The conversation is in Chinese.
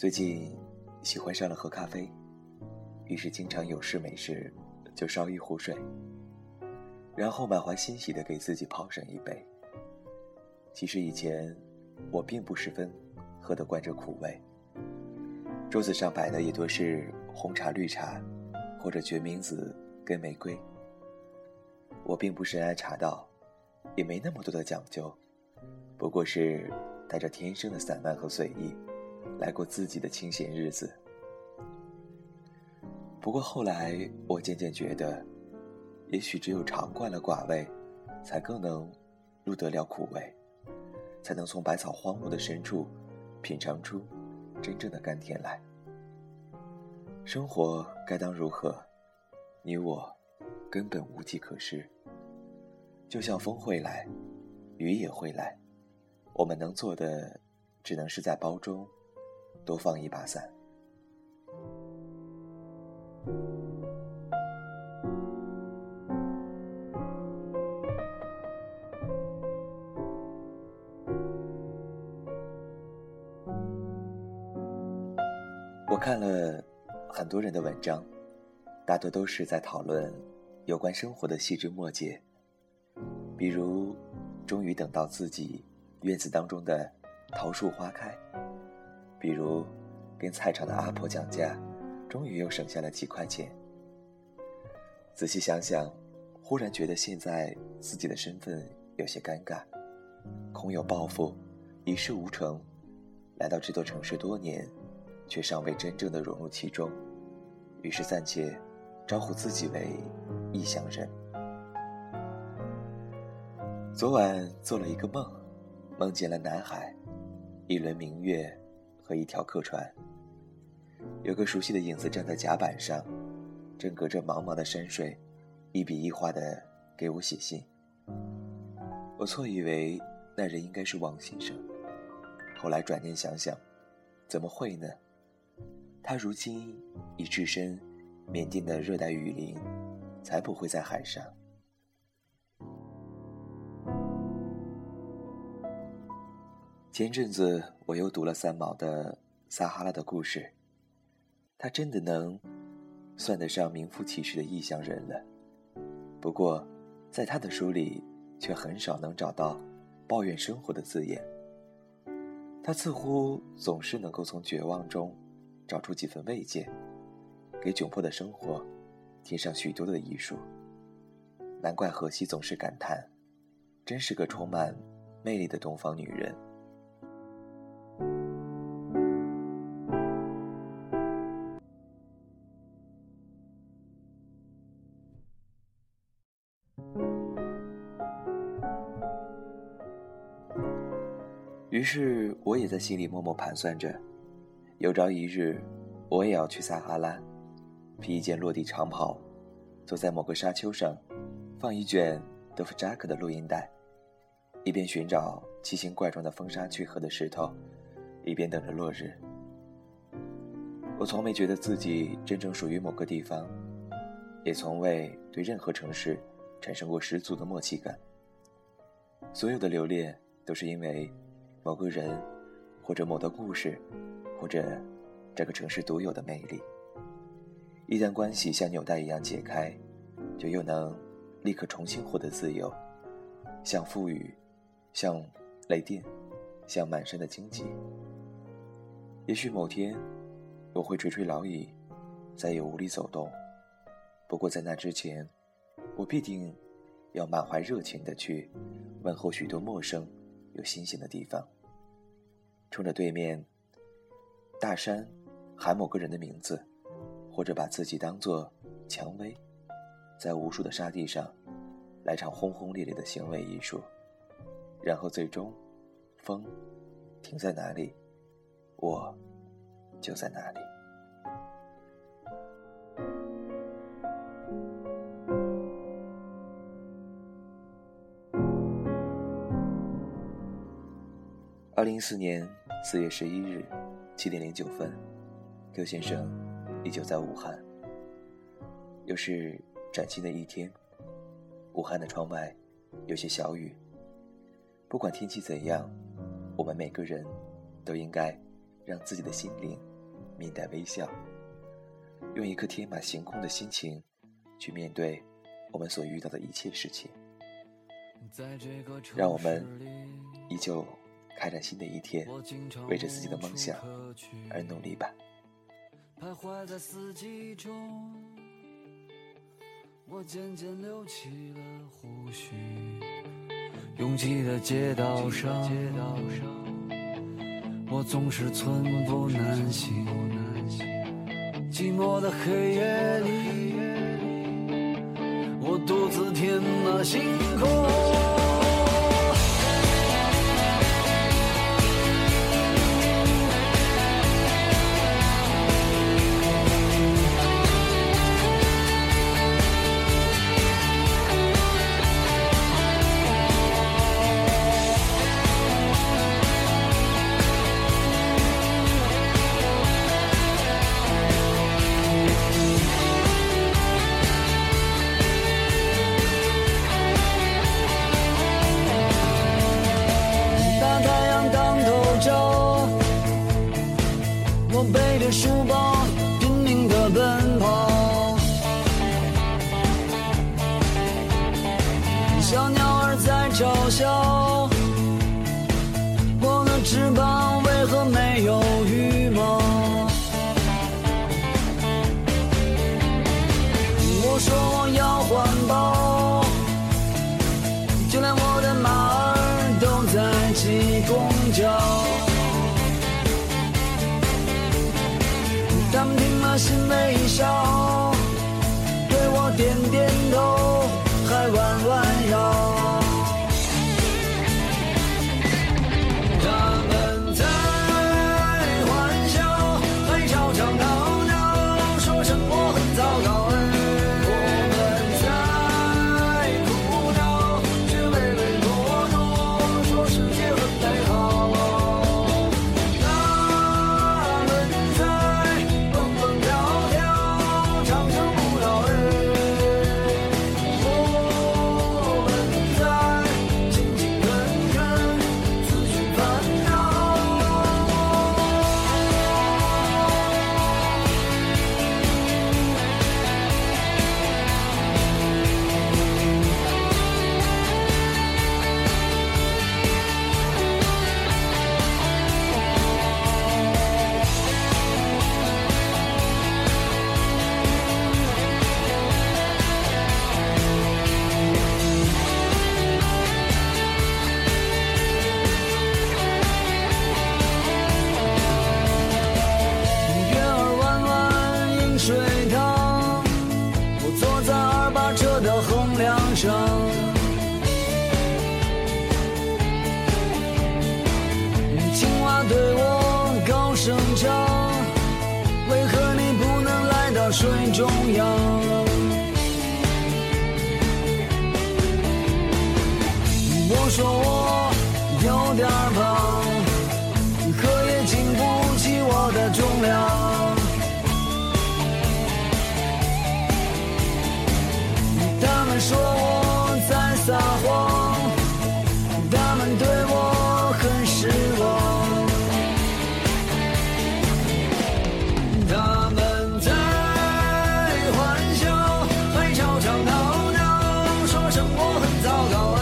最近喜欢上了喝咖啡，于是经常有事没事就烧一壶水，然后满怀欣喜地给自己泡上一杯。其实以前我并不十分喝得惯这苦味，桌子上摆的也多是红茶、绿茶，或者决明子跟玫瑰。我并不深谙茶道，也没那么多的讲究，不过是带着天生的散漫和随意。来过自己的清闲日子，不过后来我渐渐觉得，也许只有尝惯了寡味，才更能入得了苦味，才能从百草荒芜的深处品尝出真正的甘甜来。生活该当如何，你我根本无计可施。就像风会来，雨也会来，我们能做的，只能是在包中。多放一把伞。我看了很多人的文章，大多都是在讨论有关生活的细枝末节，比如，终于等到自己院子当中的桃树花开。比如，跟菜场的阿婆讲价，终于又省下了几块钱。仔细想想，忽然觉得现在自己的身份有些尴尬，空有抱负，一事无成，来到这座城市多年，却尚未真正的融入其中，于是暂且招呼自己为异乡人。昨晚做了一个梦，梦见了南海，一轮明月。和一条客船，有个熟悉的影子站在甲板上，正隔着茫茫的山水，一笔一画的给我写信。我错以为那人应该是王先生，后来转念想想，怎么会呢？他如今已置身缅甸的热带雨林，才不会在海上。前阵子我又读了三毛的《撒哈拉的故事》，他真的能算得上名副其实的异乡人了。不过，在他的书里却很少能找到抱怨生活的字眼。他似乎总是能够从绝望中找出几分慰藉，给窘迫的生活添上许多的艺术。难怪荷西总是感叹：“真是个充满魅力的东方女人。”于是，我也在心里默默盘算着：有朝一日，我也要去撒哈拉，披一件落地长袍，坐在某个沙丘上，放一卷德弗扎克的录音带，一边寻找奇形怪状的风沙聚合的石头，一边等着落日。我从没觉得自己真正属于某个地方，也从未对任何城市产生过十足的默契感。所有的留恋，都是因为。某个人，或者某段故事，或者这个城市独有的魅力。一旦关系像纽带一样解开，就又能立刻重新获得自由，像富裕，像雷电，像满身的荆棘。也许某天，我会垂垂老矣，再也无力走动。不过在那之前，我必定要满怀热情地去问候许多陌生。有新鲜的地方，冲着对面大山喊某个人的名字，或者把自己当作蔷薇，在无数的沙地上来场轰轰烈烈的行为艺术，然后最终，风停在哪里，我就在哪里。二零一四年四月十一日七点零九分，Q 先生依旧在武汉。又是崭新的一天，武汉的窗外有些小雨。不管天气怎样，我们每个人都应该让自己的心灵面带微笑，用一颗天马行空的心情去面对我们所遇到的一切事情。让我们依旧开展新的一天，为着自己的梦想而努力吧。徘徊在四季中，我渐渐留起了胡须。拥挤的街道上，我总是寸步难行。寂寞的黑夜里，我独自填满星空。背着书包拼命的奔跑。小鸟儿在嘲笑。心微笑，对我点点水中央，我说我有点胖，可也经不起我的重量。他们说 go, go.